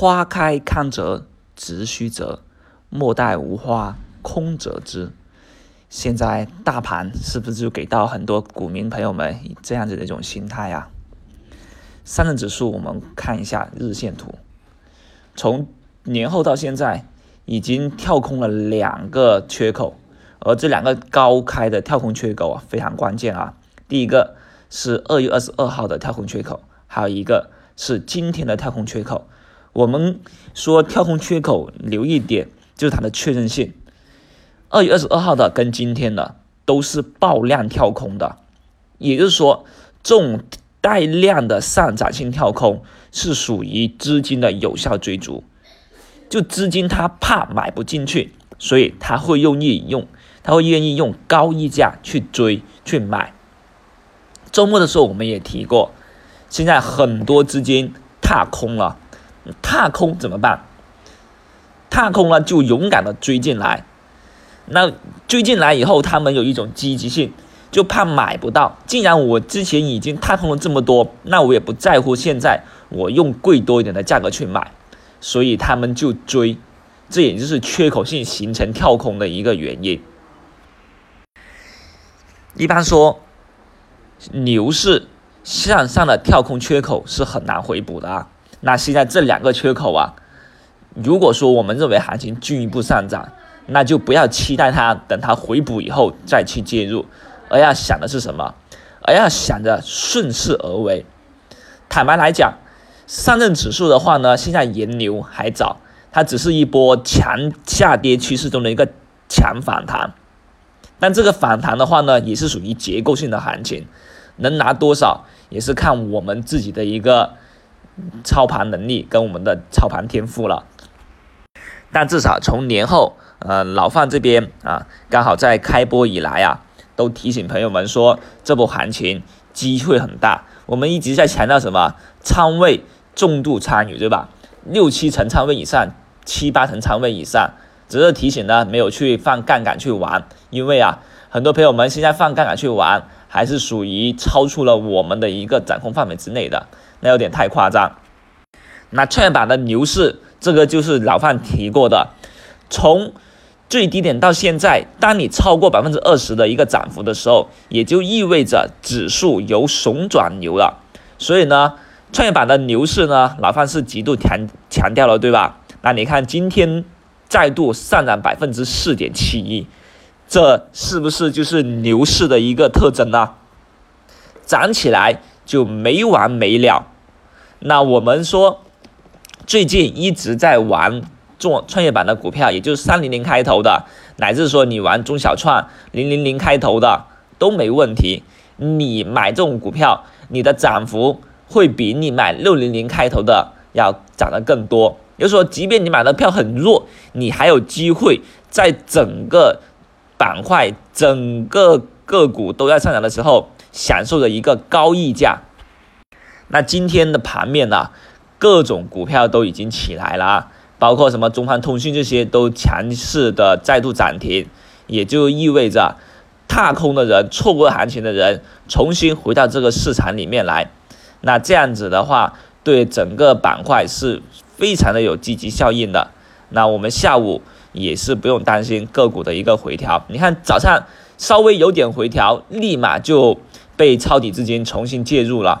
花开堪折直须折，莫待无花空折枝。现在大盘是不是就给到很多股民朋友们这样子的一种心态啊？上证指数我们看一下日线图，从年后到现在已经跳空了两个缺口，而这两个高开的跳空缺口啊非常关键啊。第一个是二月二十二号的跳空缺口，还有一个是今天的跳空缺口。我们说跳空缺口留一点就是它的确认性。二月二十二号的跟今天的都是爆量跳空的，也就是说，这种带量的上涨性跳空是属于资金的有效追逐。就资金他怕买不进去，所以他会用意用，他会愿意用高溢价去追去买。周末的时候我们也提过，现在很多资金踏空了，踏空怎么办？踏空了就勇敢的追进来。那追进来以后，他们有一种积极性，就怕买不到。既然我之前已经踏空了这么多，那我也不在乎现在我用贵多一点的价格去买，所以他们就追。这也就是缺口性形成跳空的一个原因。一般说，牛市向上的跳空缺口是很难回补的啊。那现在这两个缺口啊，如果说我们认为行情进一步上涨，那就不要期待它，等它回补以后再去介入，而要想的是什么？而要想着顺势而为。坦白来讲，上证指数的话呢，现在研牛还早，它只是一波强下跌趋势中的一个强反弹。但这个反弹的话呢，也是属于结构性的行情，能拿多少也是看我们自己的一个操盘能力跟我们的操盘天赋了。但至少从年后。呃，老范这边啊，刚好在开播以来啊，都提醒朋友们说，这波行情机会很大。我们一直在强调什么？仓位重度参与，对吧？六七成仓位以上，七八成仓位以上，只是提醒呢，没有去放杠杆去玩。因为啊，很多朋友们现在放杠杆去玩，还是属于超出了我们的一个掌控范围之内的，那有点太夸张。那创业板的牛市，这个就是老范提过的，从。最低点到现在，当你超过百分之二十的一个涨幅的时候，也就意味着指数由熊转牛了。所以呢，创业板的牛市呢，老范是极度强强调了，对吧？那你看今天再度上涨百分之四点七一，这是不是就是牛市的一个特征呢？涨起来就没完没了。那我们说，最近一直在玩。做创业板的股票，也就是三零零开头的，乃至说你玩中小创零零零开头的都没问题。你买这种股票，你的涨幅会比你买六零零开头的要涨得更多。也就是说，即便你买的票很弱，你还有机会在整个板块、整个个股都在上涨的时候，享受着一个高溢价。那今天的盘面呢，各种股票都已经起来了。包括什么中航通讯这些都强势的再度涨停，也就意味着踏空的人、错过行情的人重新回到这个市场里面来。那这样子的话，对整个板块是非常的有积极效应的。那我们下午也是不用担心个股的一个回调。你看早上稍微有点回调，立马就被抄底资金重新介入了，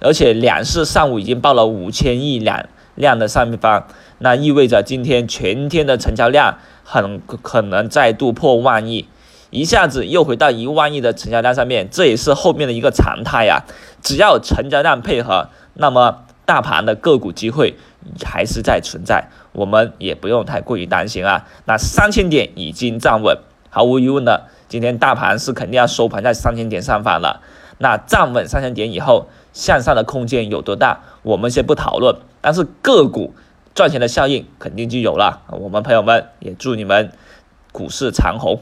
而且两市上午已经报了五千亿两。量的上方，那意味着今天全天的成交量很可能再度破万亿，一下子又回到一万亿的成交量上面，这也是后面的一个常态呀。只要成交量配合，那么大盘的个股机会还是在存在，我们也不用太过于担心啊。那三千点已经站稳，毫无疑问的，今天大盘是肯定要收盘在三千点上方了。那站稳三千点以后，向上的空间有多大？我们先不讨论，但是个股赚钱的效应肯定就有了。我们朋友们也祝你们股市长虹。